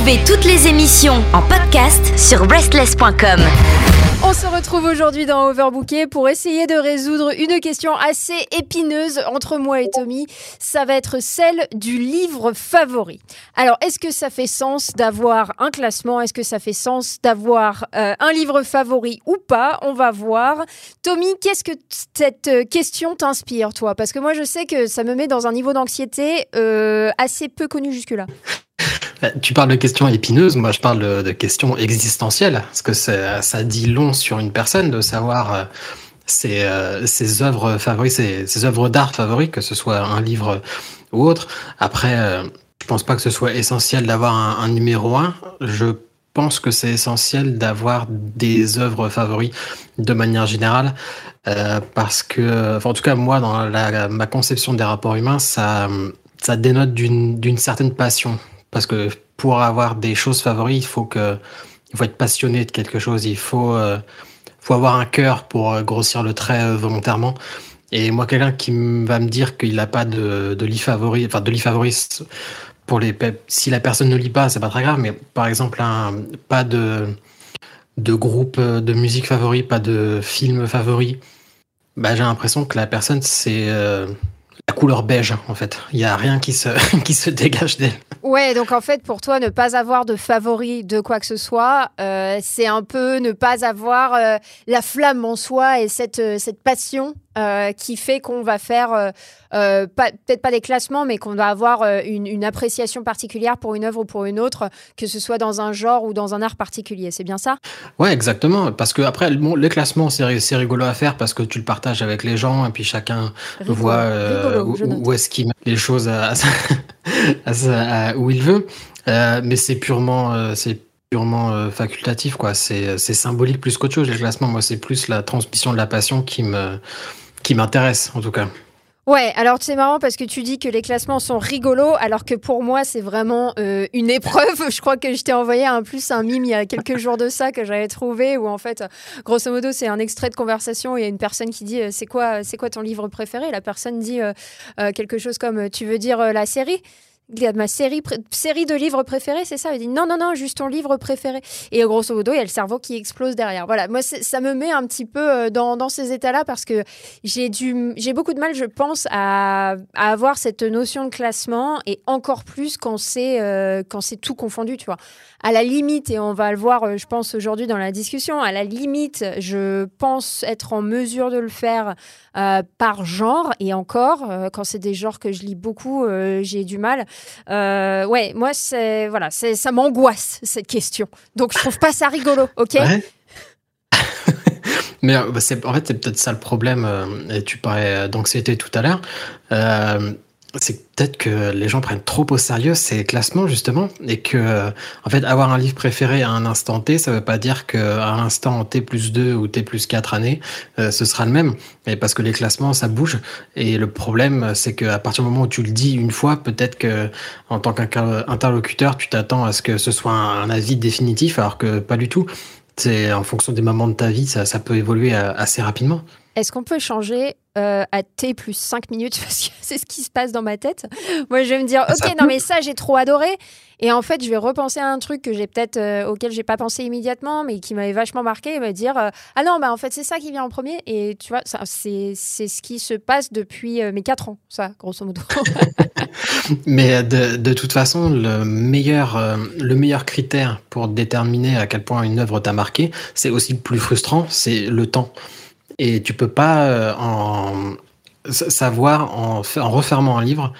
Toutes les émissions en podcast sur breastless.com. On se retrouve aujourd'hui dans Overbooké pour essayer de résoudre une question assez épineuse entre moi et Tommy. Ça va être celle du livre favori. Alors, est-ce que ça fait sens d'avoir un classement? Est-ce que ça fait sens d'avoir euh, un livre favori ou pas? On va voir. Tommy, qu'est-ce que cette euh, question t'inspire, toi? Parce que moi, je sais que ça me met dans un niveau d'anxiété euh, assez peu connu jusque-là. Euh, tu parles de questions épineuses, moi je parle de, questions existentielles, parce que ça, dit long sur une personne de savoir euh, ses, euh, ses œuvres favorites, ses, ses œuvres d'art favorites, que ce soit un livre ou autre. Après, je pense pas que ce soit essentiel d'avoir un, numéro un. Je pense que c'est essentiel d'avoir des œuvres favorites de manière générale, parce que, en tout cas moi, dans la, ma conception des rapports humains, ça, ça dénote d'une certaine passion parce que pour avoir des choses favorites, il faut que, faut être passionné de quelque chose. Il faut, euh, faut avoir un cœur pour euh, grossir le trait euh, volontairement. Et moi, quelqu'un qui va me dire qu'il n'a pas de, de lit favori, enfin de lit favori pour les, si la personne ne lit pas, c'est pas très grave. Mais par exemple, pas de, de groupe de musique favori, pas de film favori. Bah, j'ai l'impression que la personne, c'est la couleur beige, en fait. Il n'y a rien qui se, qui se dégage d'elle. Ouais, donc en fait, pour toi, ne pas avoir de favori de quoi que ce soit, euh, c'est un peu ne pas avoir euh, la flamme en soi et cette, euh, cette passion qui fait qu'on va faire, peut-être pas des classements, mais qu'on va avoir une, une, appréciation particulière pour une œuvre ou pour une autre, que ce soit dans un genre ou dans un art particulier. C'est bien ça? Ouais, exactement. Parce que après, bon, les classements, c'est rigolo à faire parce que tu le partages avec les gens et puis chacun voit où, est-ce qu'il met les choses à, à, où il veut. Euh, mais c'est purement, euh, c'est purement euh, facultatif, quoi. C'est symbolique plus qu'autre chose. Les classements, moi, c'est plus la transmission de la passion qui me, qui m'intéresse, en tout cas. Ouais, alors c'est marrant parce que tu dis que les classements sont rigolos, alors que pour moi c'est vraiment une épreuve. Je crois que je t'ai envoyé un plus un mime il y a quelques jours de ça que j'avais trouvé, où en fait, grosso modo, c'est un extrait de conversation. Il y a une personne qui dit c'est quoi, c'est quoi ton livre préféré? La personne dit quelque chose comme tu veux dire la série? Ma série, série de livres préférés, c'est ça? Il dit non, non, non, juste ton livre préféré. Et grosso modo, il y a le cerveau qui explose derrière. Voilà, moi, ça me met un petit peu euh, dans, ces états-là parce que j'ai beaucoup de mal, je pense, à, avoir cette notion de classement et encore plus quand c'est euh, tout confondu, tu vois. À la limite, et on va le voir, euh, je pense, aujourd'hui dans la discussion, à la limite, je pense être en mesure de le faire par genre et encore, quand c'est des genres que je lis beaucoup, j'ai du mal. Euh, ouais, moi, c'est voilà, c'est ça m'angoisse cette question. Donc, je trouve pas ça rigolo, ok? Mais euh, bah, en fait, c'est peut-être ça le problème. Euh, et tu parlais d'anxiété tout à l'heure c'est peut-être que les gens prennent trop au sérieux ces classements justement et que en fait avoir un livre préféré à un instant T ça veut pas dire qu'à l'instant T plus 2 ou T plus 4 années euh, ce sera le même. Et parce que les classements ça bouge. Et le problème c'est qu'à partir du moment où tu le dis une fois peut-être que en tant qu'interlocuteur tu t'attends à ce que ce soit un, avis définitif alors que pas du tout. C'est en fonction des moments de ta vie ça, ça peut évoluer euh, assez rapidement est-ce qu'on peut changer euh, à T plus 5 minutes? Parce que c'est ce qui se passe dans ma tête. Moi, je vais me dire, ah, ok, non, mais ça, j'ai trop adoré. Et en fait, je vais repenser à un truc que j'ai peut-être euh, auquel j'ai pas pensé immédiatement, mais qui m'avait vachement marqué, et me dire, euh, ah non, bah en fait, c'est ça qui vient en premier. Et tu vois, c'est ce qui se passe depuis mes 4 ans, ça, grosso modo. mais de, de, toute façon, le meilleur, le meilleur critère pour déterminer à quel point une œuvre t'a marqué, c'est aussi le plus frustrant, c'est le temps. Et tu peux pas euh, en savoir en, refermant un livre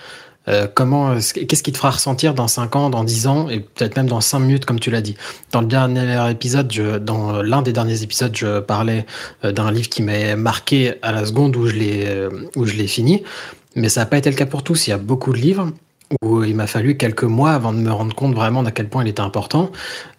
euh, comment qu'est-ce qui te fera ressentir dans 5 ans, dans 10 ans et peut-être même dans 5 minutes comme tu l'as dit. Dans le dernier épisode, dans l'un des derniers épisodes, je parlais euh, d'un livre qui m'a marqué à la seconde où je l'ai où je l'ai fini, mais ça n'a pas été le cas pour tous. Il y a beaucoup de livres où il m'a fallu quelques mois avant de me rendre compte vraiment d'à quel point il était important.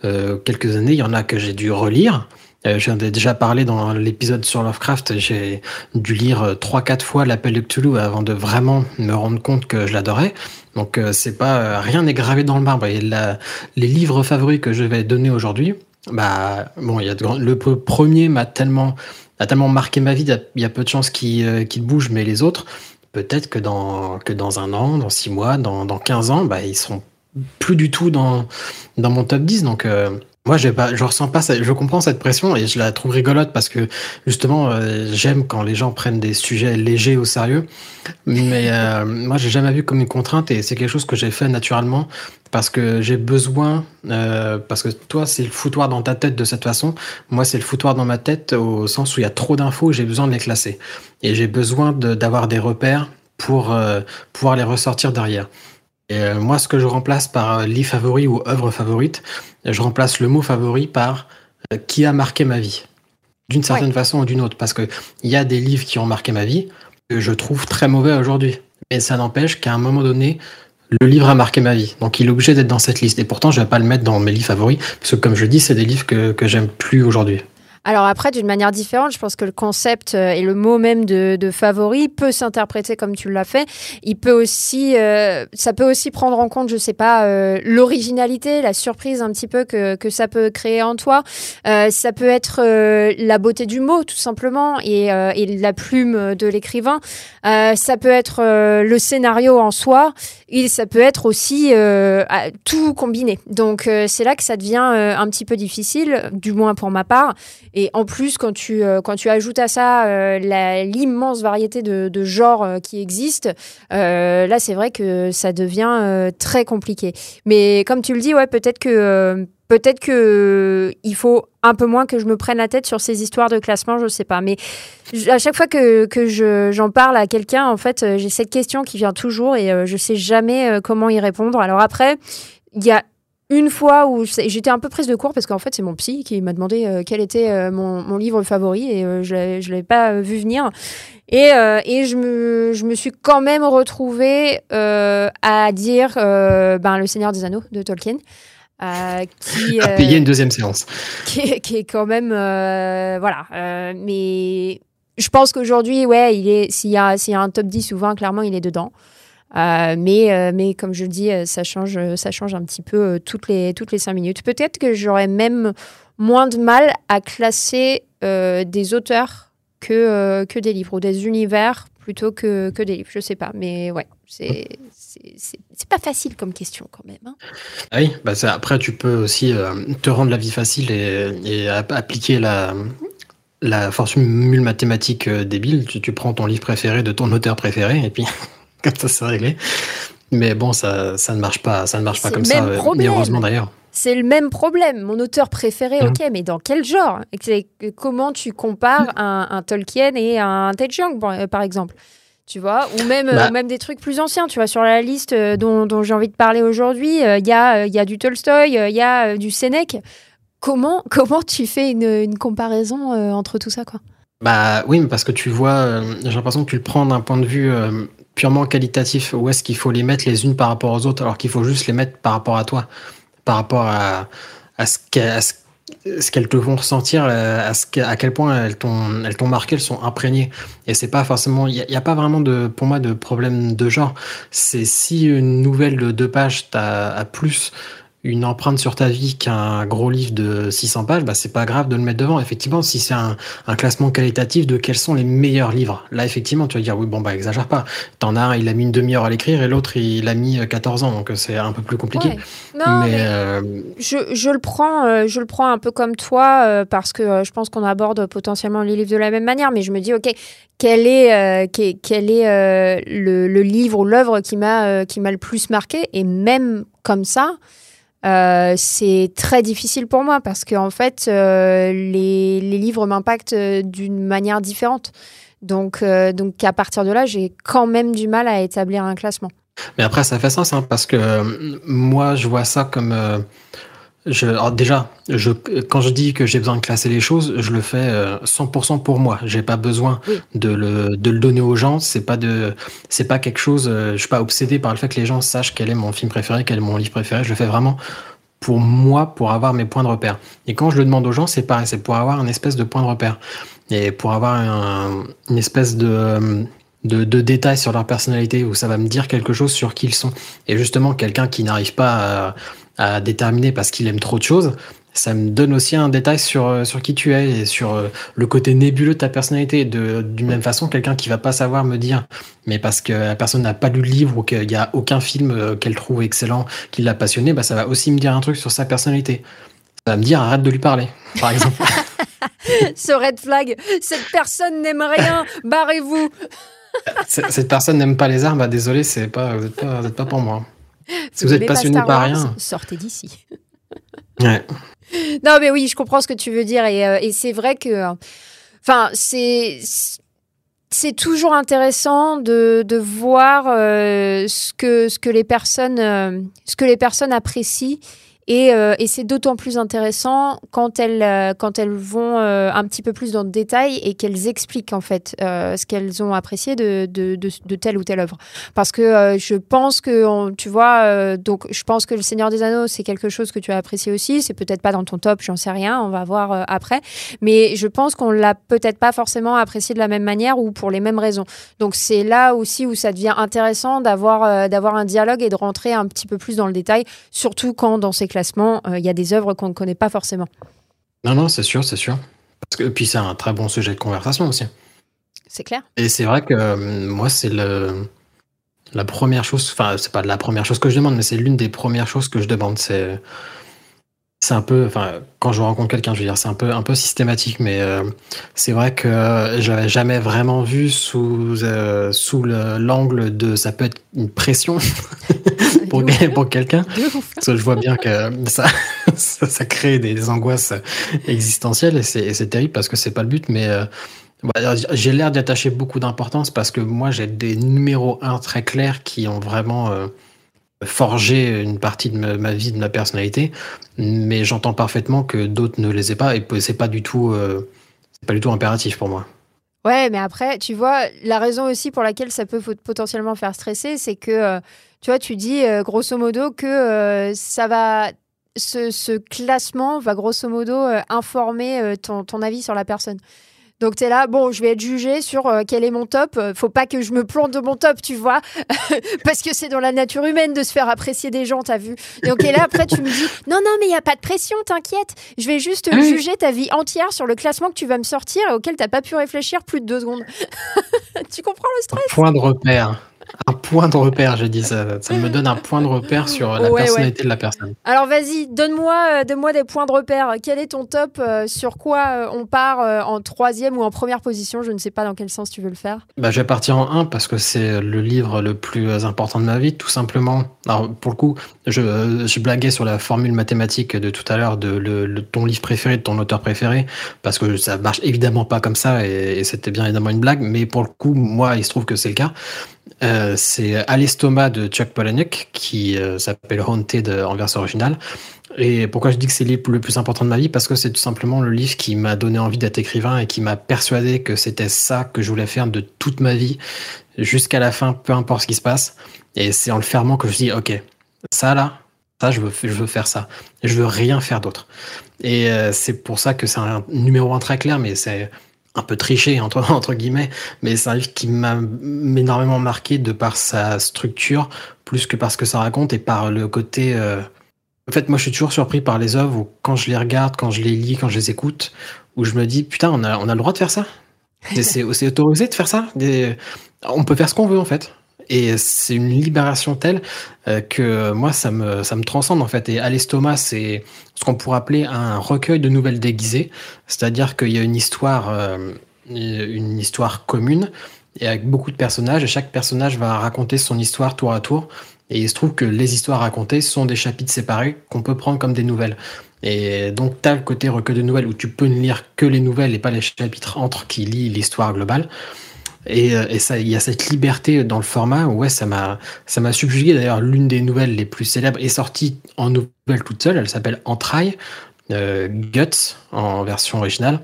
Euh, quelques années, il y en a que j'ai dû relire. Euh, J'en ai déjà parlé dans l'épisode sur Lovecraft. J'ai dû lire euh, trois, quatre fois l'appel de Cthulhu avant de vraiment me rendre compte que je l'adorais. Donc euh, c'est pas euh, rien n'est gravé dans le marbre. Et la, les livres favoris que je vais donner aujourd'hui, bah bon, il y a le premier m'a tellement a tellement marqué ma vie. Il y a, peu de chances qu'il qu'il bouge, mais les autres, peut-être que dans que dans un an, dans six mois, dans dans 15 ans, bah ils seront plus du tout dans, dans mon top 10. Donc, moi, je pas, je ressens pas, je comprends cette pression et je la trouve rigolote parce que justement, euh, j'aime quand les gens prennent des sujets légers au sérieux. Mais euh, moi, j'ai jamais vu comme une contrainte et c'est quelque chose que j'ai fait naturellement parce que j'ai besoin, euh, parce que toi, c'est le foutoir dans ta tête de cette façon. Moi, c'est le foutoir dans ma tête au sens où il y a trop d'infos j'ai besoin de les classer. Et j'ai besoin d'avoir des repères pour pouvoir les ressortir derrière. Et moi, ce que je remplace par livre favori ou œuvre favorite, je remplace le mot favori par euh, qui a marqué ma vie, d'une certaine façon ou d'une autre, parce qu'il y a des livres qui ont marqué ma vie que je trouve très mauvais aujourd'hui. Mais ça n'empêche qu'à un moment donné, le livre a marqué ma vie. Donc il est obligé d'être dans cette liste. Et pourtant, je ne vais pas le mettre dans mes livres favoris, parce que comme je dis, c'est des livres que, que j'aime plus aujourd'hui. Alors après, d'une manière différente, je pense que le concept euh, et le mot même de, favori peut s'interpréter comme tu l'as fait. Il peut aussi, euh, ça peut aussi prendre en compte, je sais pas, euh, l'originalité, la surprise un petit peu que, que ça peut créer en toi. ça peut être la beauté du mot, tout simplement, et, et la plume de l'écrivain. ça peut être le scénario en soi, et ça peut être aussi tout combiné. Donc c'est là que ça devient un petit peu difficile, du moins pour ma part. Et en plus, quand tu, euh, quand tu ajoutes à ça euh, l'immense variété de, de genres euh, qui existent, là, c'est vrai que ça devient très compliqué. Mais comme tu le dis, ouais, peut-être que peut-être que il faut un peu moins que je me prenne la tête sur ces histoires de classement, je sais pas. Mais à chaque fois que, que j'en parle à quelqu'un, en fait, j'ai cette question qui vient toujours et je sais jamais comment y répondre. Alors après, il y a une fois où j'étais un peu prise de court parce qu'en fait c'est mon psy qui m'a demandé euh, quel était euh, mon, livre favori et euh, je ne l'avais pas vu venir. Et, et je, me, je, me, suis quand même retrouvée à dire ben, Le Seigneur des Anneaux de Tolkien. Qui a payé une deuxième séance. Qui, qui est quand même. voilà. mais je pense qu'aujourd'hui, ouais, il est s'il y, a, y a un top 10 ou 20, clairement, il est dedans. Euh, mais, euh, mais comme je le dis, euh, ça change, ça change un petit peu toutes, les, toutes les cinq minutes. Peut-être que j'aurais même moins de mal à classer des auteurs que, que des livres ou des univers plutôt que, que des livres. Je sais pas, mais ouais, c'est c'est pas facile comme question quand même. Hein. Ah oui, bah après tu peux aussi te rendre la vie facile et, et appliquer la, la formule mathématique débile. Tu, tu, prends ton livre préféré de ton auteur préféré et puis comme ça c'est réglé. Mais bon, ça, ça ne marche pas, ça ne marche pas comme ça. Mais heureusement d'ailleurs. C'est le même problème. Mon auteur préféré, mhm. ok, mais dans quel genre? Comment tu compares un, Tolkien et un Ted Chiang, euh, par exemple? Tu vois, ou même, euh, bah. même des trucs plus anciens, tu vois, sur la liste euh, dont, dont j'ai envie de parler aujourd'hui, il y, a, y a du Tolstoy, il y a du Sénèque. Comment, comment tu fais une, une comparaison entre tout ça, quoi? Bah oui, parce que tu vois, j'ai l'impression que tu le prends d'un point de vue purement qualitatif Où est-ce qu'il faut les mettre les unes par rapport aux autres alors qu'il faut juste les mettre par rapport à toi, par rapport à, à ce qu'elles te font ressentir, euh, à, ce à quel point elles t'ont elles marqué, elles sont imprégnées. Et c'est pas forcément, il n'y a, pas vraiment de, pour moi de problème de genre. C'est si une nouvelle de deux pages t'a plus une empreinte sur ta vie qu'un gros livre de 600 pages, bah, c'est pas grave de le mettre devant. Effectivement, si c'est un, un, classement qualitatif de quels sont les meilleurs livres, là, effectivement, tu vas dire, oui, bon, bah, exagère pas. T'en as un, il a mis une demi-heure à l'écrire et l'autre, il a mis 14 ans, donc c'est un peu plus compliqué. Non, mais, euh, je, je, le prends, euh, je le prends un peu comme toi, euh, parce que je pense qu'on aborde potentiellement les livres de la même manière, mais je me dis, OK, quel est, quel, est le, le, livre ou l'œuvre qui m'a qui m'a le plus marqué? Et même comme ça, euh, c'est très difficile pour moi parce que en fait, euh, les, livres m'impactent euh, d'une manière différente. Donc, donc à partir de là, j'ai quand même du mal à établir un classement. Mais après, ça fait sens hein, parce que moi, je vois ça comme je, déjà, je, quand je dis que j'ai besoin de classer les choses, je le fais 100% euh, pour moi. J'ai pas besoin de, le, de le donner aux gens. C'est pas de, c'est pas quelque chose. Euh, je suis pas obsédé par le fait que les gens sachent quel est mon film préféré, quel est mon livre préféré. Je le fais vraiment pour moi, pour avoir mes points de repère. Et quand je le demande aux gens, c'est pareil, c'est pour avoir un espèce de point de repère et pour avoir un, une espèce de de, de, détails sur leur personnalité où ça va me dire quelque chose sur qui ils sont. Et justement, quelqu'un qui n'arrive pas à, à déterminer parce qu'il aime trop de choses, ça me donne aussi un détail sur, euh, sur qui tu es et sur euh, le côté nébuleux de ta personnalité. D'une même façon, quelqu'un qui va pas savoir me dire, mais parce que la personne n'a pas lu le livre ou qu'il y a aucun film euh, qu'elle trouve excellent, qui l'a passionné, bah, ça va aussi me dire un truc sur sa personnalité. Ça va me dire, arrête de lui parler, par exemple. Ce red flag, cette personne n'aime rien, barrez-vous. cette personne n'aime pas les armes, bah, désolé, c'est pas, vous n'êtes pas, pas, pour moi. Si vous, êtes passionné par rien. Sortez d'ici. Ouais. Non, mais oui, je comprends ce que tu veux dire. Et, euh, et c'est vrai que. Enfin, c'est. C'est toujours intéressant de, de voir euh, ce, que, ce, que les personnes, euh, ce que les personnes apprécient et, euh, et c'est d'autant plus intéressant quand elles, euh, quand elles vont euh, un petit peu plus dans le détail et qu'elles expliquent en fait ce qu'elles ont apprécié de, de, de, telle ou telle œuvre. Parce que je pense que, tu vois, donc je pense que Le Seigneur des Anneaux, c'est quelque chose que tu as apprécié aussi. C'est peut-être pas dans ton top, j'en sais rien, on va voir après. Mais je pense qu'on l'a peut-être pas forcément apprécié de la même manière ou pour les mêmes raisons. Donc c'est là aussi où ça devient intéressant d'avoir d'avoir un dialogue et de rentrer un petit peu plus dans le détail, surtout quand dans ces classement, euh, il y a des œuvres qu'on ne connaît pas forcément. Non, non, c'est sûr, c'est sûr. Parce que, puis c'est un très bon sujet de conversation aussi. C'est clair. Et c'est vrai que euh, moi, c'est le la première chose, enfin, c'est pas la première chose que je demande, mais c'est l'une des premières choses que je demande. C'est c'est un peu, enfin, quand je rencontre quelqu'un, je veux dire, c'est un peu, un peu systématique, mais euh, c'est vrai que j'avais jamais vraiment vu sous, sous l'angle de ça peut être une pression pour, pour quelqu'un. Parce que je vois bien que ça, ça, crée des angoisses existentielles et c'est terrible parce que c'est pas le but, mais euh, bah, j'ai l'air d'attacher beaucoup d'importance parce que moi j'ai des numéros 1 très clairs qui ont vraiment euh, forgé une partie de ma, vie, de ma personnalité, mais j'entends parfaitement que d'autres ne les aient pas et c'est pas du tout, euh, pas du tout impératif pour moi. Ouais, mais après, tu vois, la raison aussi pour laquelle ça peut potentiellement faire stresser, c'est que tu vois, tu dis euh, grosso modo que euh, ça va. Ce, classement va grosso modo euh, informer ton, ton, avis sur la personne. Donc tu es là, bon, je vais être jugé sur quel est mon top. Faut pas que je me plante de mon top, tu vois, parce que c'est dans la nature humaine de se faire apprécier des gens, t'as vu. Donc et là après tu me dis, non non mais il y a pas de pression, t'inquiète. Je vais juste juger ta vie entière sur le classement que tu vas me sortir et auquel t'as pas pu réfléchir plus de deux secondes. tu comprends le stress? Point de repère un point de repère, j'ai dit ça. Ça me donne un point de repère sur la personnalité de la personne. Alors vas-y, donne-moi euh, moi des points de repère. Quel est ton top euh, Sur quoi euh, on part en troisième ou en première position? Je ne sais pas dans quel sens tu veux le faire. Bah, je vais partir en 1 parce que c'est le livre le plus important de ma vie, tout simplement. Alors pour le coup, je, je blaguais sur la formule mathématique de tout à l'heure de le, ton livre préféré, de ton auteur préféré, parce que ça marche évidemment pas comme ça et, et c'était bien évidemment une blague, mais pour le coup, moi, il se trouve que c'est le cas. Euh, c'est À l'estomac de Chuck Palahniuk qui euh, s'appelle Haunted en version originale. Et pourquoi je dis que c'est le livre le plus important de ma vie? Parce que c'est tout simplement le livre qui m'a donné envie d'être écrivain et qui m'a persuadé que c'était ça que je voulais faire de toute ma vie jusqu'à la fin, peu importe ce qui se passe. Et c'est en le fermant que je dit, ok, ça là, ça je veux, faire ça. Je veux rien faire d'autre. Et euh, c'est pour ça que c'est un numéro un très clair, mais c'est un peu triché entre, entre guillemets, mais c'est un livre qui m'a énormément marqué de par sa structure, plus que par ce que ça raconte et par le côté. Euh, en fait, moi, je suis toujours surpris par les œuvres où, quand je les regarde, quand je les lis, quand je les écoute, où je me dis putain, on a, on a le droit de faire ça. C'est autorisé de faire ça. On peut faire ce qu'on veut en fait. Et c'est une libération telle euh, que moi, ça me, ça me transcende en fait. Et à l'estomac, c'est ce qu'on pourrait appeler un recueil de nouvelles déguisées. C'est-à-dire qu'il y a une histoire, euh, une histoire commune et avec beaucoup de personnages. Et chaque personnage va raconter son histoire tour à tour. Et il se trouve que les histoires racontées sont des chapitres séparés qu'on peut prendre comme des nouvelles. Et donc, tu as le côté recueil de nouvelles où tu peux ne lire que les nouvelles et pas les chapitres entre qui lit l'histoire globale. Et, euh, et ça, il y a cette liberté dans le format. Ouais, ça m'a, ça m'a subjugué. D'ailleurs, l'une des nouvelles les plus célèbres est sortie en nouvelle toute seule. Elle s'appelle Entrailles, euh, Guts en version originale.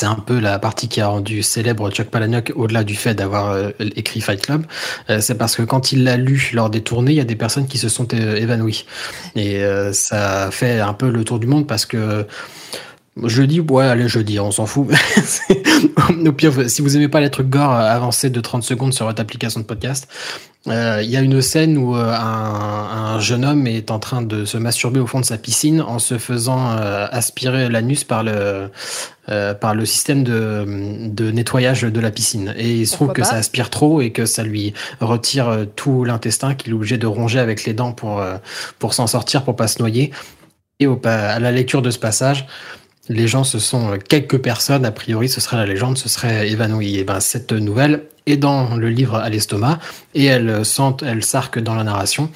C'est un peu la partie qui a rendu célèbre Chuck Palahniuk au-delà du fait d'avoir euh, écrit Fight Club. C'est parce que quand il l'a lu lors des tournées, il y a des personnes qui se sont évanouies. Et ça fait un peu le tour du monde parce que Je dis, ouais, allez, jeudi, on s'en fout. Au pire, si vous aimez pas les trucs gore, avancez de 30 secondes sur votre application de podcast. Euh, il y a une scène où euh, un, jeune homme est en train de se masturber au fond de sa piscine en se faisant euh, aspirer l'anus par le, par le système de, de, nettoyage de la piscine. Et il se trouve que ça aspire trop et que ça lui retire tout l'intestin qu'il est obligé de ronger avec les dents pour, pour s'en sortir, pour pas se noyer. Et au, à la lecture de ce passage, les gens, ce sont quelques personnes, a priori, ce serait la légende, ce serait évanoui. Et ben, cette nouvelle est dans le livre à l'estomac et elle sente, elle s'arque dans la narration.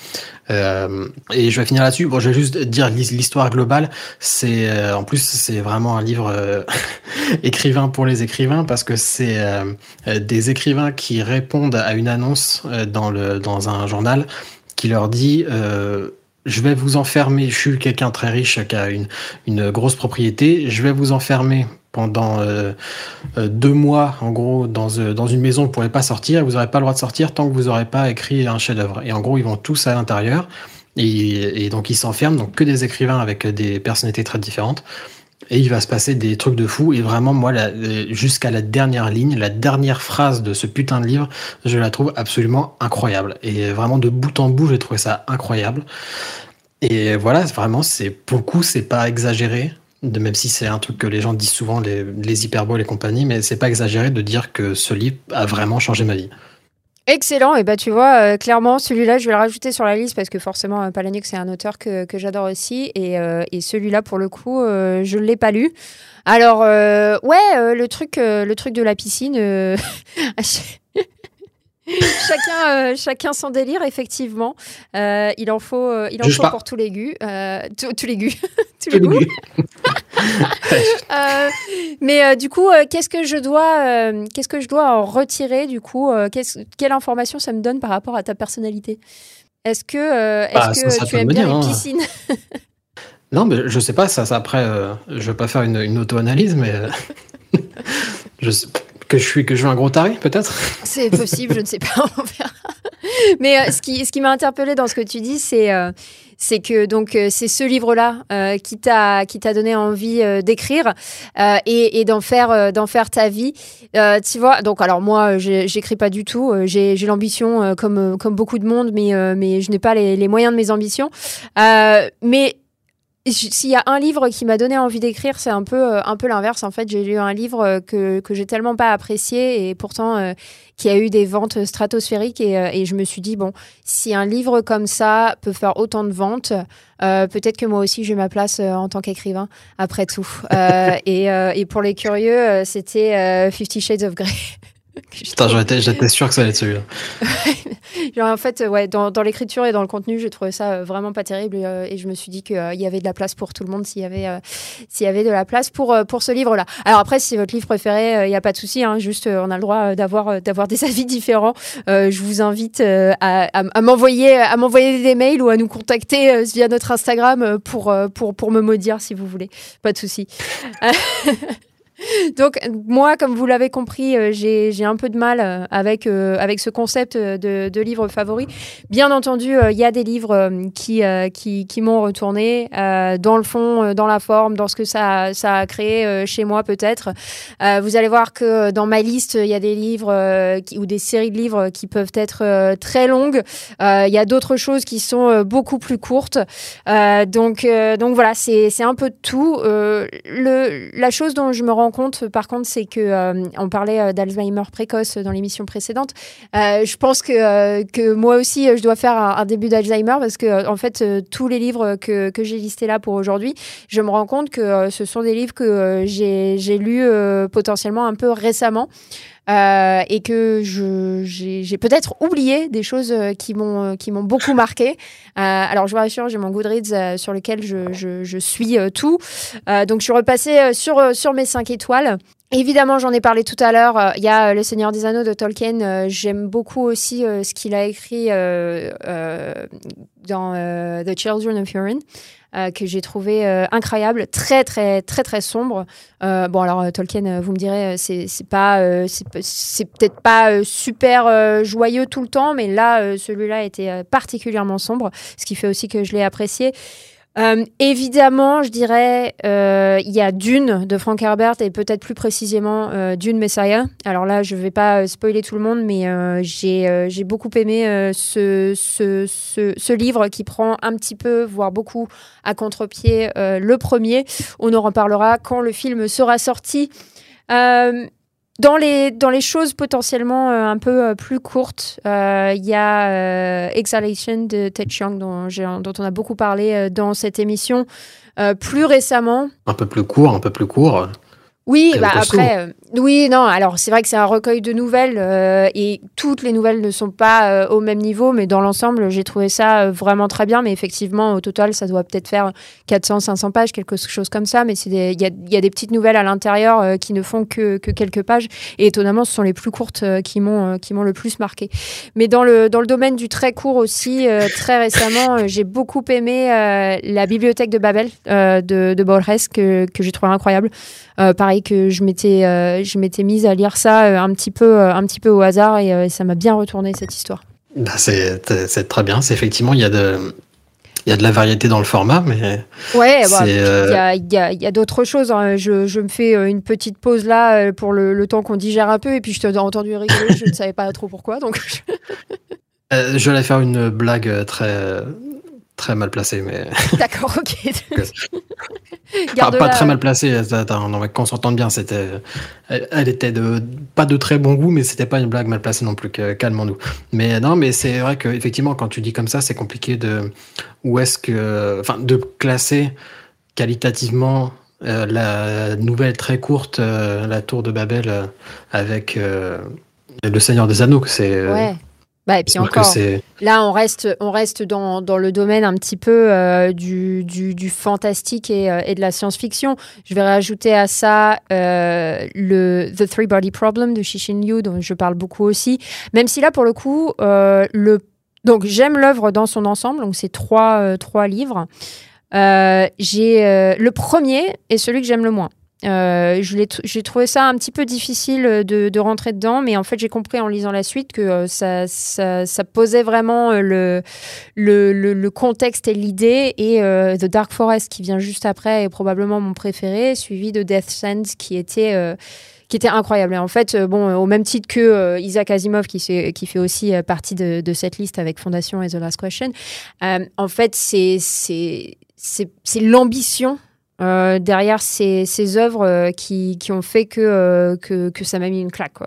Euh, et je vais finir là-dessus. Bon, je vais juste dire l'histoire globale. C'est, euh, en plus, c'est vraiment un livre euh, écrivain pour les écrivains parce que c'est des écrivains qui répondent à une annonce dans le dans un journal qui leur dit je vais vous enfermer, je suis quelqu'un très riche qui a une, une grosse propriété, je vais vous enfermer pendant euh, euh, deux mois, en gros, dans, euh, une maison, vous ne pourrez pas sortir, vous n'aurez pas le droit de sortir tant que vous n'aurez pas écrit un chef-d'œuvre. Et en gros, ils vont tous à l'intérieur, et, et, donc ils s'enferment, donc que des écrivains avec des personnalités très différentes. Et il va se passer des trucs de fou. Et vraiment, moi, jusqu'à la dernière ligne, la dernière phrase de ce putain de livre, je la trouve absolument incroyable. Et vraiment, de bout en bout, j'ai trouvé ça incroyable. Et voilà, vraiment, c'est pour le coup, c'est pas exagéré. De, même si c'est un truc que les gens disent souvent, les, les hyperboles et compagnie, mais c'est pas exagéré de dire que ce livre a vraiment changé ma vie. Excellent, et bah tu vois, euh, clairement, celui-là, je vais le rajouter sur la liste parce que forcément, euh, Palahniuk, c'est un auteur que, j'adore aussi, et, euh, et celui-là, pour le coup, je ne l'ai pas lu. Alors, ouais, le, truc, le truc de la piscine, chacun, euh, chacun son délire, effectivement. Euh, il en faut, euh, il en faut pour tous les goûts. tous les goûts. tous les goûts. mais du coup, qu'est-ce que je dois, qu'est-ce que je dois en retirer du coup Quelle information ça me donne par rapport à ta personnalité? Est-ce que, est-ce bah, que tu aimes bien les hein. piscines? Non, mais je sais pas. Ça, ça après, je vais pas faire une, une auto-analyse, mais je sais que je suis que je suis un gros taré, peut-être? C'est possible, je ne sais pas. Mais euh, ce qui, ce qui m'a interpellé dans ce que tu dis, c'est euh, c'est que donc euh, c'est ce livre-là qui t'a qui t'a donné envie d'écrire et, et d'en faire d'en faire ta vie. tu vois, donc alors moi j'écris pas du tout. J'ai l'ambition comme comme beaucoup de monde, mais mais je n'ai pas les, les, moyens de mes ambitions. mais s'il y a un livre qui m'a donné envie d'écrire, c'est un peu, euh, un peu l'inverse. En fait, j'ai lu un livre euh, que, que j'ai tellement pas apprécié et pourtant euh, qui a eu des ventes stratosphériques. Et, et, je me suis dit, bon, si un livre comme ça peut faire autant de ventes, peut-être que moi aussi j'ai ma place en tant qu'écrivain, après tout. et, et, pour les curieux, c'était Fifty Shades of Grey. J'étais sûr que ça allait être celui-là. en fait, ouais, dans, l'écriture et dans le contenu, j'ai trouvé ça euh, vraiment pas terrible euh, et, je me suis dit qu'il euh, y avait de la place pour tout le monde s'il y avait, y avait de la place pour, pour ce livre-là. Alors après, si votre livre préféré, il n'y a pas de souci, hein, juste on a le droit d'avoir, d'avoir des avis différents. je vous invite à, à, m'envoyer, à m'envoyer des mails ou à nous contacter via notre Instagram pour, pour, pour me maudire si vous voulez. Pas de souci. Donc moi, comme vous l'avez compris, euh, j'ai un peu de mal euh, avec, euh, avec ce concept de, de livre favori. Bien entendu, il y a des livres qui, qui, qui m'ont retourné dans le fond, dans la forme, dans ce que ça, ça a créé chez moi peut-être. vous allez voir que dans ma liste, il y a des livres qui, ou des séries de livres qui peuvent être très longues. Il y a d'autres choses qui sont beaucoup plus courtes. donc, donc voilà, c'est un peu tout. le, la chose dont je me rends compte, par contre, c'est que euh, on parlait euh, d'Alzheimer précoce dans l'émission précédente. Euh, je pense que, que moi aussi, je dois faire un, début d'Alzheimer parce que, en fait, tous les livres que, que j'ai listés là pour aujourd'hui, je me rends compte que ce sont des livres que j'ai lus potentiellement un peu récemment. Euh, et que j'ai peut-être oublié des choses qui m'ont qui m'ont beaucoup marqué. Euh, alors je vous rassure, j'ai mon Goodreads sur lequel je, je, je suis tout. donc je suis repassée sur sur mes 5 étoiles. Évidemment, j'en ai parlé tout à l'heure. Il y a Le Seigneur des Anneaux de Tolkien. J'aime beaucoup aussi ce qu'il a écrit dans The Children of Hurin. Euh, que j'ai trouvé euh, incroyable, très très très très sombre. Euh, bon alors Tolkien, vous me direz, c'est pas c'est peut-être pas super joyeux tout le temps, mais là celui-là était particulièrement sombre, ce qui fait aussi que je l'ai apprécié. Euh, évidemment, je dirais, euh, il y a Dune de Frank Herbert et peut-être plus précisément euh, Dune Messiah. Alors là, je ne vais pas spoiler tout le monde, mais j'ai beaucoup aimé ce, ce, ce, ce, livre qui prend un petit peu, voire beaucoup, à contre-pied le premier. On en reparlera quand le film sera sorti. Dans les, dans les choses potentiellement euh, un peu euh, plus courtes, euh, il y a Exhalation de Ted Chiang dont, dont, on a beaucoup parlé dans cette émission. plus récemment. Un peu plus court, un peu plus court. Oui, bah après, euh, oui, non. Alors c'est vrai que c'est un recueil de nouvelles euh, et toutes les nouvelles ne sont pas euh, au même niveau, mais dans l'ensemble, j'ai trouvé ça vraiment très bien. Mais effectivement, au total, ça doit peut-être faire 400, 500 pages, quelque chose comme ça. Mais il y a, y a, des petites nouvelles à l'intérieur qui ne font que, que, quelques pages. Et étonnamment, ce sont les plus courtes qui m'ont qui m'ont le plus marqué. Mais dans le dans le domaine du très court aussi, très récemment, j'ai beaucoup aimé la bibliothèque de Babel de, de Borges que, que j'ai trouvé incroyable. Pareil que je m'étais euh, je m'étais mise à lire ça euh, un petit peu euh, un petit peu au hasard et ça m'a bien retourné cette histoire. Bah, c'est très bien. C'est effectivement il y a de il y a de la variété dans le format, mais. Ouais, bah, il y a, y a, y a d'autres choses. Hein. Je, je, me fais une petite pause là pour le, le temps qu'on digère un peu, et puis je t'ai entendu rigoler, je ne savais pas trop pourquoi. Donc... je vais faire une blague très, très mal placée, mais. D'accord, ok. pas, très mal placé. qu'on s'entende bien, c'était, elle, était de pas de très bon goût, mais c'était pas une blague mal placée non plus. Calmons-nous. Mais non, mais c'est vrai que effectivement, quand tu dis comme ça, c'est compliqué de où est-ce que, enfin, de classer qualitativement euh, la nouvelle très courte, euh, la Tour de Babel, euh, avec le Seigneur des Anneaux. C'est ouais. Bah, et puis encore, là, on reste, on reste dans, dans le domaine un petit peu euh, du, du, du, fantastique et, euh, et de la science-fiction. Je vais rajouter à ça euh, le The Three Body Problem de Shishin Liu, dont je parle beaucoup aussi. Même si là, pour le coup, le... donc j'aime l'œuvre dans son ensemble, donc c'est trois, trois livres. j'ai le premier est celui que j'aime le moins. Euh, j'ai trouvé ça un petit peu difficile de, de rentrer dedans, mais en fait j'ai compris en lisant la suite que euh, ça, ça, ça, posait vraiment euh, le, le, le, contexte et l'idée. Et euh, The Dark Forest qui vient juste après est probablement mon préféré, suivi de Death Sands qui était qui était incroyable. Et en fait, bon, au même titre que Isaac Asimov, qui, qui fait aussi partie de, de, cette liste avec Fondation et The Last Question, en fait, c'est l'ambition euh, derrière ces, œuvres euh, qui, qui, ont fait que, euh, que, que, ça m'a mis une claque.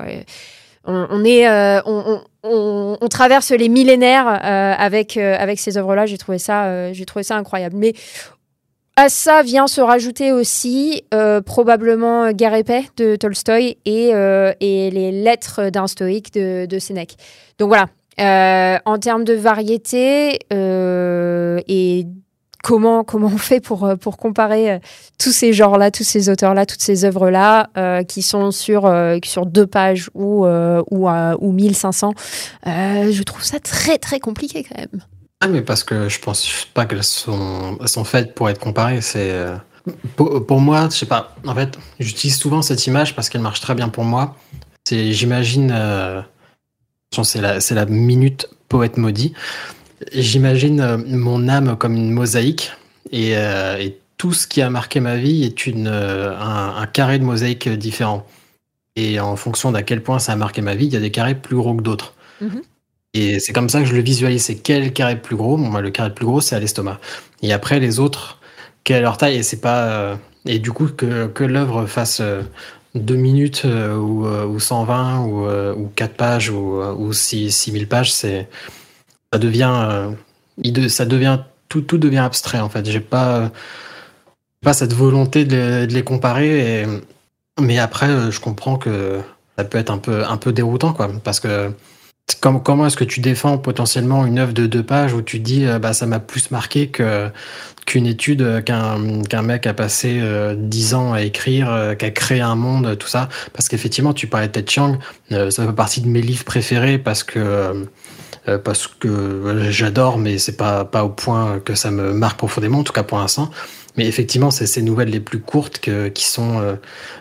On, on, est, on, traverse les millénaires avec, avec ces œuvres-là. J'ai trouvé, ça, trouvé ça incroyable. Mais à ça vient se rajouter aussi probablement Guerre de Tolstoï et, et les lettres d'un stoïque de, de Sénèque. Donc voilà, en termes de variété et comment, comment on fait pour, euh, pour comparer euh, tous ces genres-là, tous ces auteurs-là, toutes ces œuvres-là euh, qui sont sur, sur deux pages ou, ou, ou 1500 Je trouve ça très, très compliqué quand même. Ah, mais parce que je pense pas qu'elles sont, sont faites pour être comparées. C'est. Pour, moi, je sais pas. En fait, j'utilise souvent cette image parce qu'elle marche très bien pour moi. C'est, j'imagine, c'est la, c'est la minute poète maudit. J'imagine euh, mon âme comme une mosaïque euh, et, tout ce qui a marqué ma vie est une, euh, un, carré de mosaïque différent. Et en fonction d'à quel point ça a marqué ma vie, il y a des carrés plus gros que d'autres. Mhm. Et c'est comme ça que je le visualise. C'est quel carré plus gros? Bon, Le carré plus gros, c'est à l'estomac. Et après, les autres, quelle est leur taille? Et c'est pas. et du coup, que, que l'œuvre fasse 2 minutes ou, ou 120 ou, ou 4 pages ou, ou 6000 pages, c'est ça devient, euh, ça devient tout, tout devient abstrait en fait. J'ai pas, pas cette volonté de les, comparer. Et, mais après, euh, je comprends que ça peut être un peu, un peu déroutant quoi, parce que comment est-ce que tu défends potentiellement une œuvre de deux pages où tu dis euh, bah ça m'a plus marqué que qu'une étude qu'un qu'un mec a passé dix ans à écrire, qui a créé un monde, tout ça? Parce qu'effectivement, tu parlais de Ted Chiang, ça fait partie de mes livres préférés parce que euh, parce que j'adore, mais c'est pas, pas au point que ça me marque profondément, en tout cas pour l'instant. Mais effectivement, c'est ces nouvelles les plus courtes que, qui sont euh,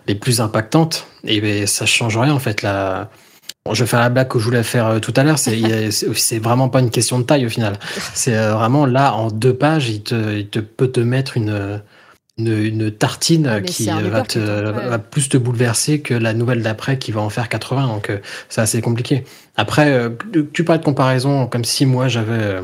les plus impactantes. Et, ça change rien, en fait. La, je vais faire la blague que je voulais faire tout à l'heure. C'est, c'est vraiment pas une question de taille au final. C'est vraiment là en deux pages, il te, il te peut te mettre une une, tartine qui va, te, va plus te bouleverser que la nouvelle d'après qui va en faire 80. Donc c'est assez compliqué. Après, tu parles de comparaison comme si moi j'avais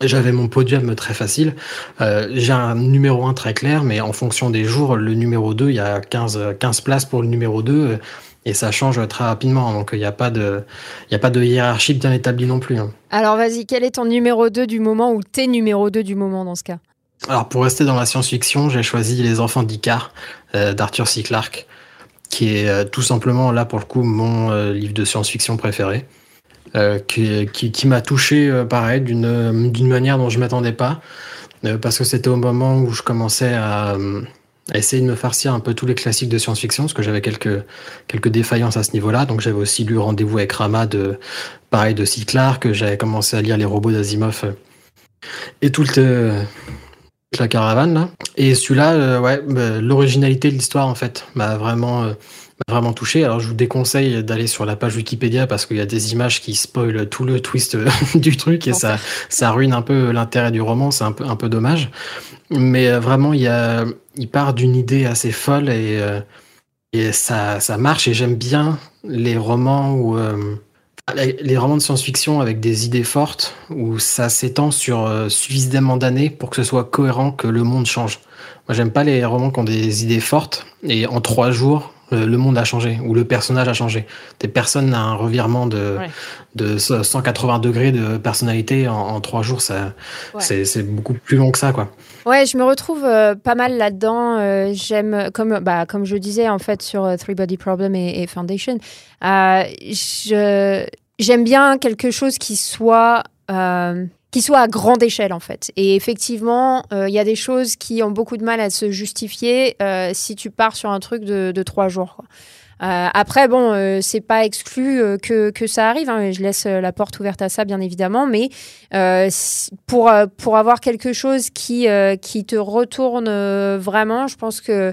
j'avais mon podium très facile. Euh, j'ai un numéro 1 très clair, mais en fonction des jours, le numéro 2, il y a 15, 15 places pour le numéro 2 et ça change très rapidement. Donc il n'y a, pas de, a pas de hiérarchie bien établie non plus. Hein. Alors vas-y, quel est ton numéro 2 du moment ou tes numéros 2 du moment dans ce cas? Alors pour rester dans la science-fiction, j'ai choisi Les Enfants d'Icar euh, d'Arthur C. Clarke, qui est euh, tout simplement là pour le coup mon livre de science-fiction préféré. Euh, qui, qui, m'a touché, euh, pareil, d'une, manière dont je m'attendais pas, euh, parce que c'était au moment où je commençais à, essayer de me farcir un peu tous les classiques de science-fiction, parce que j'avais quelques, quelques défaillances à ce niveau-là. Donc j'avais aussi lu Rendez-vous avec Rama, de, pareil, de Cyclar, que j'avais commencé à lire Les robots d'Asimov et tout le, la caravane. Là. Et celui-là, ouais, bah, l'originalité de l'histoire, en fait, m'a vraiment vraiment touché. Alors je vous déconseille d'aller sur la page Wikipédia parce qu'il y a des images qui spoilent tout le twist du truc et ça, ça ruine un peu l'intérêt du roman. C'est un peu, un peu dommage. Mais euh, vraiment, il, y a, il part d'une idée assez folle et, euh, et ça, ça marche. Et j'aime bien les romans où. Euh, les romans de science-fiction avec des idées fortes où ça s'étend sur suffisamment d'années pour que ce soit cohérent que le monde change. Moi, j'aime pas les romans qui ont des idées fortes et en trois jours, euh, le monde a changé ou le personnage a changé. Des personnes a un revirement de, de 180 degrés de personnalité en, trois jours, ça, c'est beaucoup plus long que ça, quoi. Ouais, je me retrouve euh, pas mal là-dedans. Euh, j'aime, comme, bah, comme je disais en fait sur Three Body Problem et, Foundation, j'aime bien quelque chose qui soit qui soit à grande échelle en fait. Et effectivement, euh, il y a des choses qui ont beaucoup de mal à se justifier euh, si tu pars sur un truc de, de trois jours. Euh, après, bon, euh, c'est pas exclu euh, que, que ça arrive. Hein, je laisse la porte ouverte à ça, bien évidemment. Mais pour, pour avoir quelque chose qui, qui te retourne vraiment, je pense que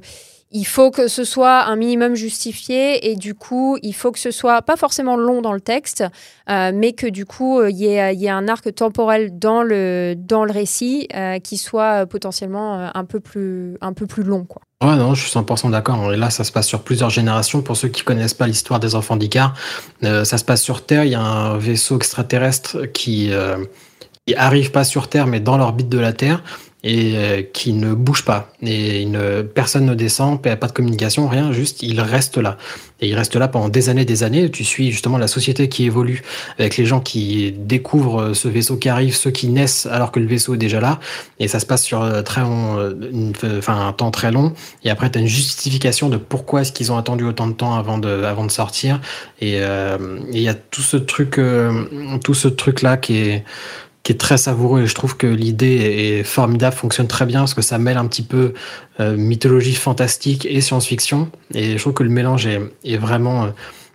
il faut que ce soit un minimum justifié et du coup, il faut que ce soit pas forcément long dans le texte, euh, mais que du coup, il y, ait, un arc temporel dans le, dans le récit euh, qui soit potentiellement euh, un peu plus, un peu plus long. Quoi. Ouais, non, je suis 100% d'accord. Et là, ça se passe sur plusieurs générations. Pour ceux qui connaissent pas l'histoire des enfants d'Icar, ça se passe sur Terre. Il y a un vaisseau extraterrestre qui, qui arrive pas sur Terre, mais dans l'orbite de la Terre et euh, qui ne bouge pas. Et une, personne ne descend, pas de communication, rien, juste il reste là. Et il reste là pendant des années, des années. Tu suis justement la société qui évolue avec les gens qui découvrent ce vaisseau qui arrive, ceux qui naissent alors que le vaisseau est déjà là. Et ça se passe sur euh, très long, euh, enfin un temps très long. Et après, tu as une justification de pourquoi est-ce qu'ils ont attendu autant de temps avant de, avant de sortir. Et il y a tout ce truc, tout ce truc là qui est qui est très savoureux et je trouve que l'idée est formidable, fonctionne très bien parce que ça mêle un petit peu euh, mythologie fantastique et science-fiction et je trouve que le mélange est, est vraiment euh,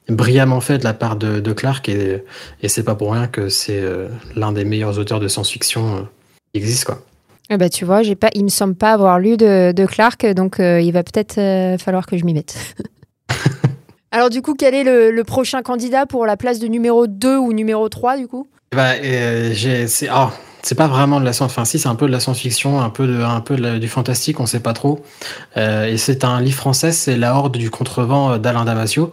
brillamment fait de la part de, de Clark et, et c'est pas pour rien que c'est euh, l'un des meilleurs auteurs de science-fiction qui existe quoi. Eh ben, tu vois, j'ai pas, il me semble pas avoir lu de, de Clark, donc il va peut-être falloir que je m'y mette. Alors du coup, quel est le, le, prochain candidat pour la place de numéro 2 ou numéro 3 du coup? Bah, euh, c'est ah, c'est pas vraiment de la science, enfin si c'est un peu de la science-fiction, un peu de un peu du fantastique, on sait pas trop. Euh, et c'est un livre français, c'est La Horde du contrevent d'Alain Damasio.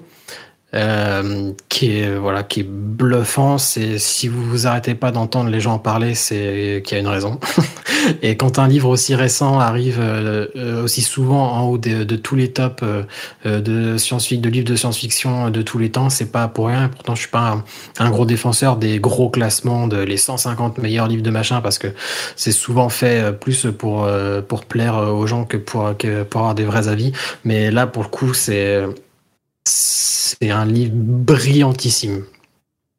Euh, qui est voilà qui bluffant. C'est si vous vous arrêtez pas d'entendre les gens en parler, c'est qu'il y a une raison. et quand un livre aussi récent arrive euh, aussi souvent en haut de, tous les tops euh, de science-fiction, de livres de science-fiction de tous les temps, c'est pas pour rien. Pourtant, je suis pas un, un, gros défenseur des gros classements de les 150 meilleurs livres de machin parce que c'est souvent fait plus pour pour plaire aux gens que pour que pour avoir des vrais avis. Mais là, pour le coup, c'est c'est un livre brillantissime.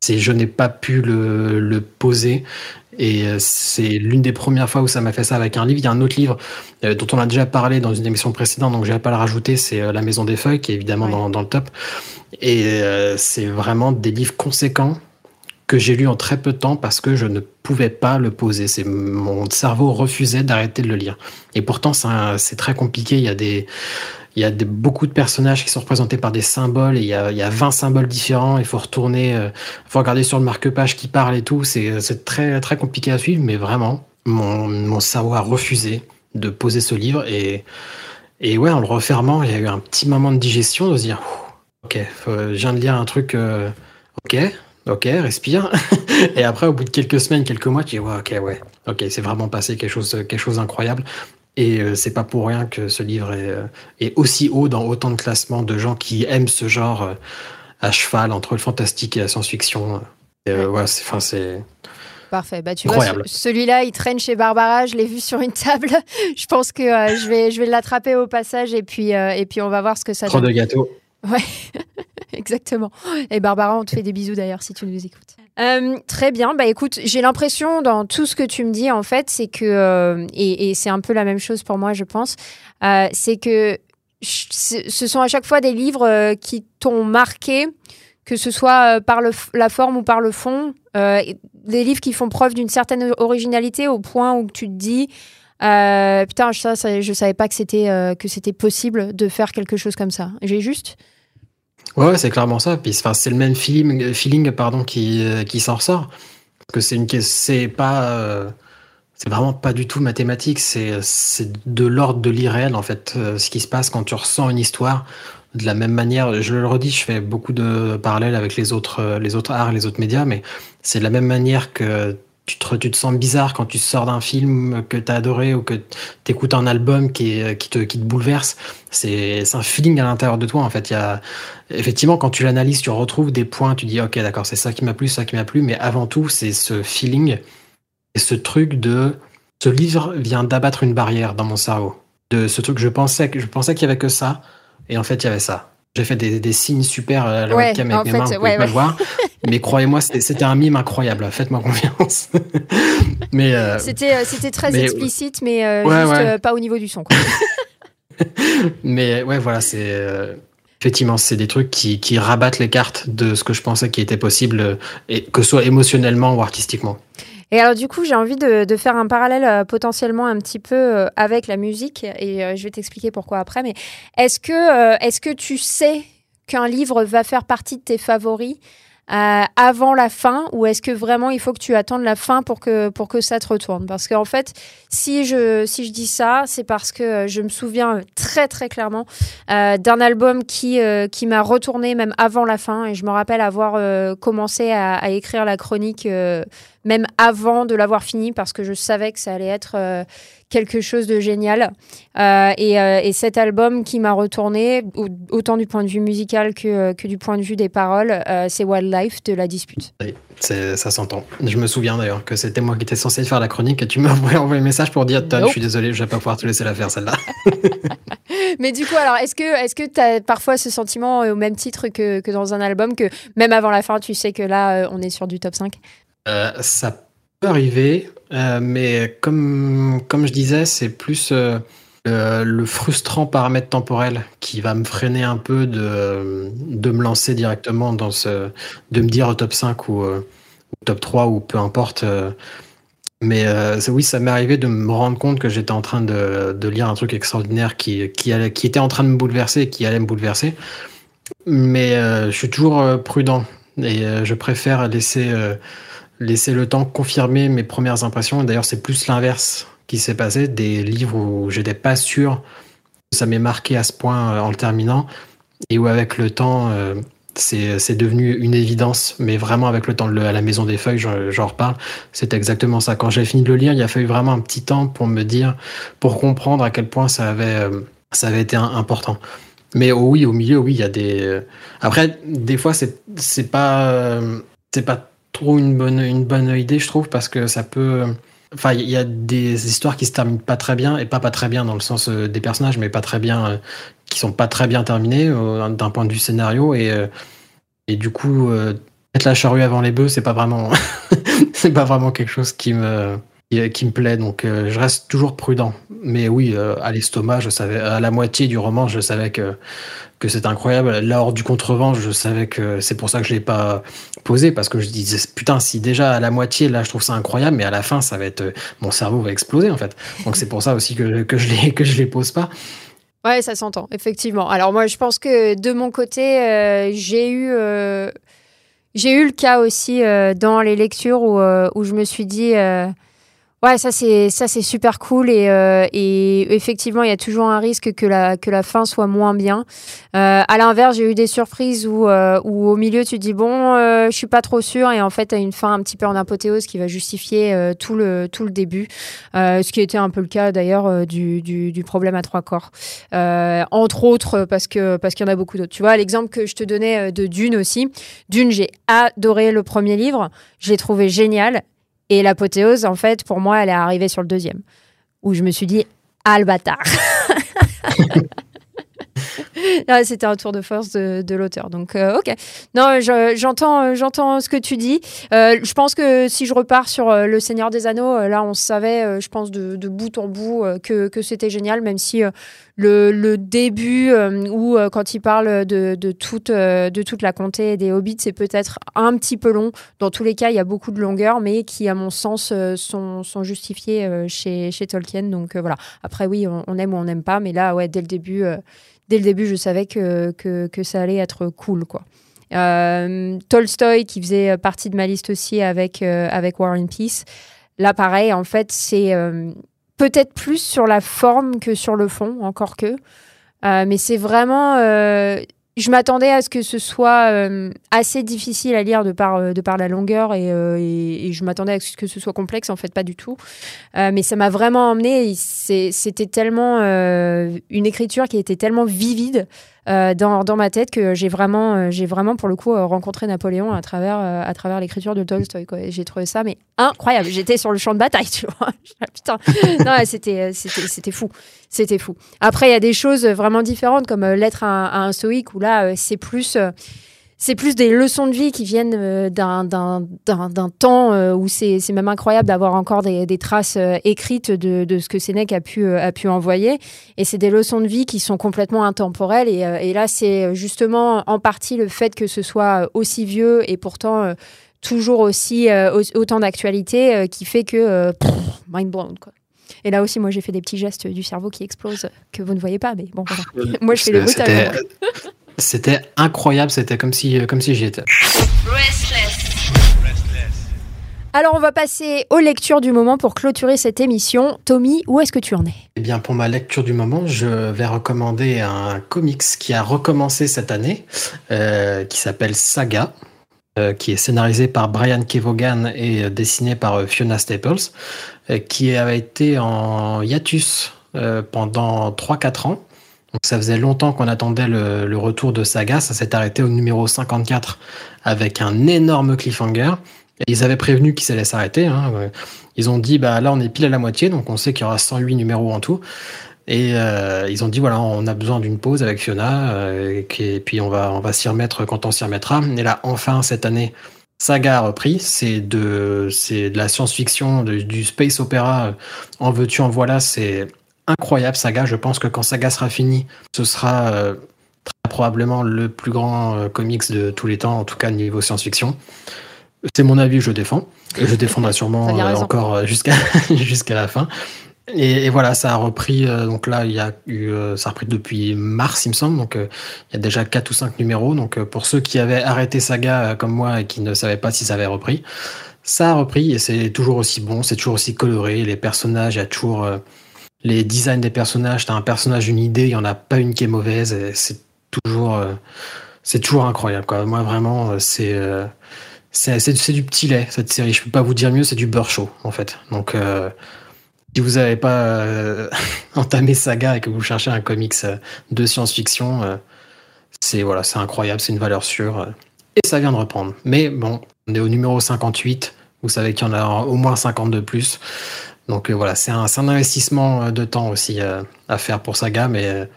C'est, je n'ai pas pu le, le poser. Et euh, c'est l'une des premières fois où ça m'a fait ça avec un livre. Il y a un autre livre euh, dont on a déjà parlé dans une émission précédente, donc je vais pas le rajouter, c'est euh, La Maison des Feuilles, qui est évidemment dans, dans, le top. Et c'est vraiment des livres conséquents que j'ai lus en très peu de temps parce que je ne pouvais pas le poser. C'est mon cerveau refusait d'arrêter de le lire. Et pourtant, c'est très compliqué. Il y a des il y a beaucoup de personnages qui sont représentés par des symboles et il y a, il y a 20 symboles différents. Il faut retourner, il faut regarder sur le marque-page qui parle et tout. C'est très, très compliqué à suivre, mais vraiment, mon, mon cerveau a refusé de poser ce livre et, et ouais, en le refermant, il y a eu un petit moment de digestion de se dire, ok, je viens de lire un truc, ok, ok, respire. et après, au bout de quelques semaines, quelques mois, tu dis, ouais, ok, ouais, ok, c'est vraiment passé quelque chose, quelque chose d'incroyable. Et euh, c'est pas pour rien que ce livre est, euh, est, aussi haut dans autant de classements de gens qui aiment ce genre euh, à cheval entre le fantastique et la science-fiction. ouais, c'est, enfin, c'est. Parfait. Bah, tu vois, celui-là, il traîne chez Barbara. Je l'ai vu sur une table. je pense que je vais, je vais l'attraper au passage et puis, et puis on va voir ce que ça Trop donne. de gâteau. Ouais, exactement. Et Barbara, on te fait des bisous d'ailleurs si tu nous écoutes. Euh, très bien. Bah écoute, j'ai l'impression dans tout ce que tu me dis en fait, c'est que euh, et, c'est un peu la même chose pour moi, je pense. Euh, c'est que ce sont à chaque fois des livres qui t'ont marqué, que ce soit par la forme ou par le fond, des livres qui font preuve d'une certaine originalité au point où tu te dis putain ça, ça, je savais pas que c'était que c'était possible de faire quelque chose comme ça. J'ai juste Ouais, c'est clairement ça. Puis c'est le même feeling, pardon, qui, euh, qui s'en ressort. Parce que c'est une c'est pas euh, c'est vraiment pas du tout mathématique, c'est de l'ordre de l'irréel en fait. Euh, ce qui se passe quand tu ressens une histoire de la même manière, je le redis, je fais beaucoup de parallèles avec les autres les autres arts, les autres médias, mais c'est de la même manière que tu te, tu te sens bizarre quand tu sors d'un film que tu as adoré ou que tu écoutes un album qui, qui, te, qui te bouleverse. C'est un feeling à l'intérieur de toi. En fait, il y a, effectivement, quand tu l'analyses, tu retrouves des points, tu dis, OK, d'accord, c'est ça qui m'a plu, ça qui m'a plu. Mais avant tout, c'est ce feeling et ce truc de ce livre vient d'abattre une barrière dans mon cerveau. De ce truc, je pensais, je pensais qu'il y avait que ça. Et en fait, il y avait ça. J'ai fait des, des, signes super à la webcam avec mes mains, vous pouvez voir. Mais croyez-moi, c'était un mime incroyable. Faites-moi confiance. mais euh, c'était euh, c'était très explicite, mais euh, juste pas au niveau du son. Quoi. mais ouais, voilà, c'est effectivement c'est des trucs qui, qui, rabattent les cartes de ce que je pensais qui était possible, et que ce soit émotionnellement ou artistiquement. Et alors du coup, j'ai envie de, faire un parallèle potentiellement un petit peu avec la musique, et je vais t'expliquer pourquoi après. Mais est-ce que tu sais qu'un livre va faire partie de tes favoris? Euh, avant la fin ou est-ce que vraiment il faut que tu attendes la fin pour que, pour que ça te retourne? Parce qu'en fait, si je, si je dis ça, c'est parce que euh, je me souviens très très clairement euh, d'un album qui, qui m'a retourné même avant la fin. Et je me rappelle avoir commencé à, à, écrire la chronique même avant de l'avoir fini parce que je savais que ça allait être quelque chose de génial. Euh, euh, et, cet album qui m'a retourné, autant du point de vue musical que, euh, que du point de vue des paroles, c'est Wildlife de La Dispute. Oui, ça s'entend. Je me souviens d'ailleurs que c'était moi qui étais censé faire la chronique et tu m'as envoyé un message pour dire Todd, je suis désolé, je vais pas pouvoir te laisser la faire celle-là. Mais du coup, alors, est-ce que est-ce que tu as parfois ce sentiment au même titre que, que dans un album, que même avant la fin, tu sais que là, on est sur du top 5 Ça peut arriver, euh, mais comme, comme je disais, c'est plus euh, le frustrant paramètre temporel qui va me freiner un peu de, de me lancer directement dans ce. de me dire au top 5 ou, euh, ou top 3 ou peu importe. mais oui, ça m'est arrivé de me rendre compte que j'étais en train de, de, lire un truc extraordinaire qui, qui, qui était en train de me bouleverser et qui allait me bouleverser. Mais je suis toujours prudent et je préfère laisser laisser le temps confirmer mes premières impressions. D'ailleurs, c'est plus l'inverse qui s'est passé. Des livres où j'étais pas sûr que ça m'ait marqué à ce point euh, en le terminant et où avec le temps, euh, c'est devenu une évidence, mais vraiment avec le temps, à la maison des feuilles, j'en reparle, c'est exactement ça. Quand j'ai fini de le lire, il a fallu vraiment un petit temps pour me dire, pour comprendre à quel point ça avait, euh, ça avait été important. Mais oh oui, au milieu, oui, il y a des. Après, des fois, c'est pas, c'est pas une bonne, une bonne idée, je trouve, parce que ça peut. Enfin, il y a des histoires qui se terminent pas très bien, et pas pas très bien dans le sens euh, des personnages, mais pas très bien, euh, qui sont pas très bien terminés euh, d'un point de vue scénario, et, et du coup, mettre la charrue avant les bœufs, c'est pas vraiment, c'est pas vraiment quelque chose qui me, qui, me plaît, donc je reste toujours prudent. Mais oui, à l'estomac, je savais, à la moitié du roman, je savais que que c'est incroyable. Là, hors du contrevent, je savais que c'est pour ça que je l'ai pas posé parce que je disais putain, si déjà à la moitié là, je trouve ça incroyable, mais à la fin, ça va être mon cerveau va exploser en fait. Donc c'est pour ça aussi que, que je je les pose pas. Ouais, ça s'entend, effectivement. Alors moi, je pense que de mon côté, euh, j'ai eu, euh, j'ai eu le cas aussi euh, dans les lectures où, où je me suis dit, Ouais, ça c'est ça c'est super cool et, euh, et effectivement il y a toujours un risque que la que la fin soit moins bien. Euh, à l'inverse, j'ai eu des surprises où euh, où au milieu tu dis bon, euh, je suis pas trop sûr et en fait as une fin un petit peu en apothéose qui va justifier euh, tout le tout le début. Euh, ce qui était un peu le cas d'ailleurs du, du, du problème à trois corps. entre autres parce que parce qu'il y en a beaucoup d'autres. Tu vois l'exemple que je te donnais de Dune aussi. Dune, j'ai adoré le premier livre, je l'ai trouvé génial et l'apothéose, en fait, pour moi, elle est arrivée sur le deuxième, où je me suis dit, ah le bâtard C'était un tour de force de, l'auteur. Donc, euh, ok. Non, j'entends, j'entends ce que tu dis. Euh, je pense que si je repars sur euh, Le Seigneur des Anneaux, euh, là, on savait, euh, je pense, de, bout en bout que, c'était génial, même si le, début, où quand il parle de, toute, la comté des hobbits, c'est peut-être un petit peu long. Dans tous les cas, il y a beaucoup de longueur, mais qui, à mon sens, sont, justifiées chez, Tolkien. Donc, voilà. Après, oui, on, on, aime ou on n'aime pas, mais là, ouais, dès le début dès le début, je savais que, que, que ça allait être cool, quoi. Euh, Tolstoy, qui faisait partie de ma liste aussi avec, euh, avec War and Peace. Là, pareil, en fait, c'est euh, peut-être plus sur la forme que sur le fond, encore que. Euh, mais c'est vraiment je m'attendais à ce que ce soit euh, assez difficile à lire de par, euh, de par la longueur et, euh, et, je m'attendais à ce que ce soit complexe, en fait, pas du tout. Mais ça m'a vraiment emmené. C'était tellement une écriture qui était tellement vivide euh, dans, ma tête que j'ai vraiment, euh, pour le coup euh, rencontré Napoléon à travers, l'écriture de Tolstoy. J'ai trouvé ça mais incroyable. J'étais sur le champ de bataille, tu vois. Putain, c'était, fou, c'était fou. Après, il y a des choses vraiment différentes comme l'être à, à, un stoïque où là, c'est plus c'est plus des leçons de vie qui viennent euh, d'un temps euh, où c'est même incroyable d'avoir encore des, des traces euh, écrites de, de, ce que Sénèque a pu, a pu envoyer. Et c'est des leçons de vie qui sont complètement intemporelles. Et, et là, c'est justement en partie le fait que ce soit aussi vieux et pourtant toujours aussi autant d'actualité qui fait que mind blown. Quoi. Et là aussi, moi, j'ai fait des petits gestes du cerveau qui explosent que vous ne voyez pas, mais bon, voilà. moi, je fais le brutal. C'était incroyable, c'était comme si, comme si j'y étais. Alors on va passer aux lectures du moment pour clôturer cette émission. Tommy, où est-ce que tu en es? Eh bien pour ma lecture du moment, je vais recommander un comics qui a recommencé cette année, euh, qui s'appelle Saga, euh, qui est scénarisé par Brian Kevogan et dessiné par Fiona Staples, euh, qui avait été en hiatus euh, pendant 3-4 ans donc ça faisait longtemps qu'on attendait le, retour de Saga. Ça s'est arrêté au numéro 54 avec un énorme cliffhanger. Et ils avaient prévenu qu'ils allaient s'arrêter. Hein. Ils ont dit, bah là, on est pile à la moitié, donc on sait qu'il y aura 108 numéros en tout. Et euh, ils ont dit, voilà, on a besoin d'une pause avec Fiona, euh, et puis on va, s'y remettre quand on s'y remettra. Et là, enfin, cette année, Saga a repris. C'est de, de la science-fiction, du space opéra. En veux-tu, en voilà. C'est incroyable Saga. Je pense que quand Saga sera fini, ce sera euh, très probablement le plus grand euh, comics de tous les temps, en tout cas niveau science-fiction. C'est mon avis, je défends. Je défendrai sûrement euh, encore jusqu'à jusqu'à la fin. Et, et, voilà, ça a repris. Donc là, il y a eu, ça a repris depuis mars, il me semble. Donc il y a déjà quatre ou cinq numéros. Donc pour ceux qui avaient arrêté Saga comme moi et qui ne savaient pas si ça avait repris, ça a repris et c'est toujours aussi bon, c'est toujours aussi coloré. Les personnages, il y a toujours les designs des personnages. T'as un personnage, une idée, il y en a pas une qui est mauvaise. C'est toujours, c'est toujours incroyable. Moi vraiment, c'est c'est du petit lait cette série. Je peux pas vous dire mieux, c'est du beurre chaud en fait. Donc si vous n'avez pas euh, entamé Saga et que vous cherchez un comics euh, de science-fiction, euh, c'est voilà, c'est incroyable, c'est une valeur sûre. Euh, et ça vient de reprendre. Mais bon, on est au numéro 58. Vous savez qu'il y en a au moins 50 de plus. Donc euh, voilà, c'est un, investissement de temps aussi à faire pour Saga, mais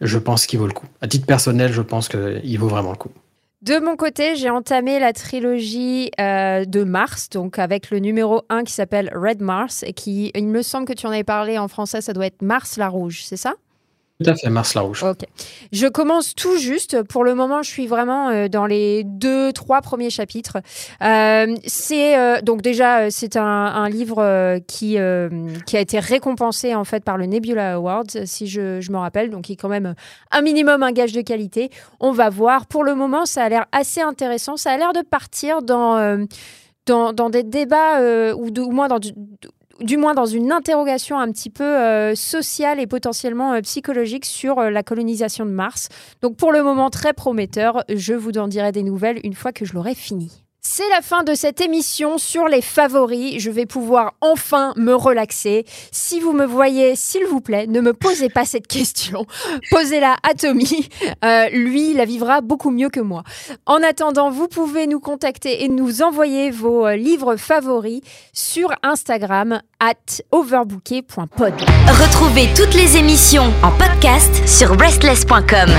je pense qu'il vaut le coup. À titre personnel, je pense qu'il vaut vraiment le coup. De mon côté, j'ai entamé la trilogie euh, de Mars, donc avec le numéro 1 qui s'appelle Red Mars, et qui, il me semble que tu en avais parlé en français, ça doit être Mars la Rouge, c'est ça? Tout à fait, Mars la. Je commence tout juste. Pour le moment, je suis vraiment euh, dans les deux, trois premiers chapitres. Euh, c'est euh, donc déjà c'est un, livre qui a été récompensé en fait par le Nebula Awards, si je, je me rappelle. Donc, il est quand même un minimum un gage de qualité. On va voir. Pour le moment, ça a l'air assez intéressant. Ça a l'air de partir dans dans, des débats ou, de, moins dans du moins dans une interrogation un petit peu euh, sociale et potentiellement euh, psychologique sur euh, la colonisation de Mars. Donc pour le moment très prometteur, je vous en dirai des nouvelles une fois que je l'aurai fini. C'est la fin de cette émission sur les favoris. Je vais pouvoir enfin me relaxer. Si vous me voyez, s'il vous plaît, ne me posez pas cette question. Posez-la à Tommy. Euh, lui, la vivra beaucoup mieux que moi. En attendant, vous pouvez nous contacter et nous envoyer vos euh, livres favoris sur Instagram at overbooké.pod. Retrouvez toutes les émissions en podcast sur restless.com.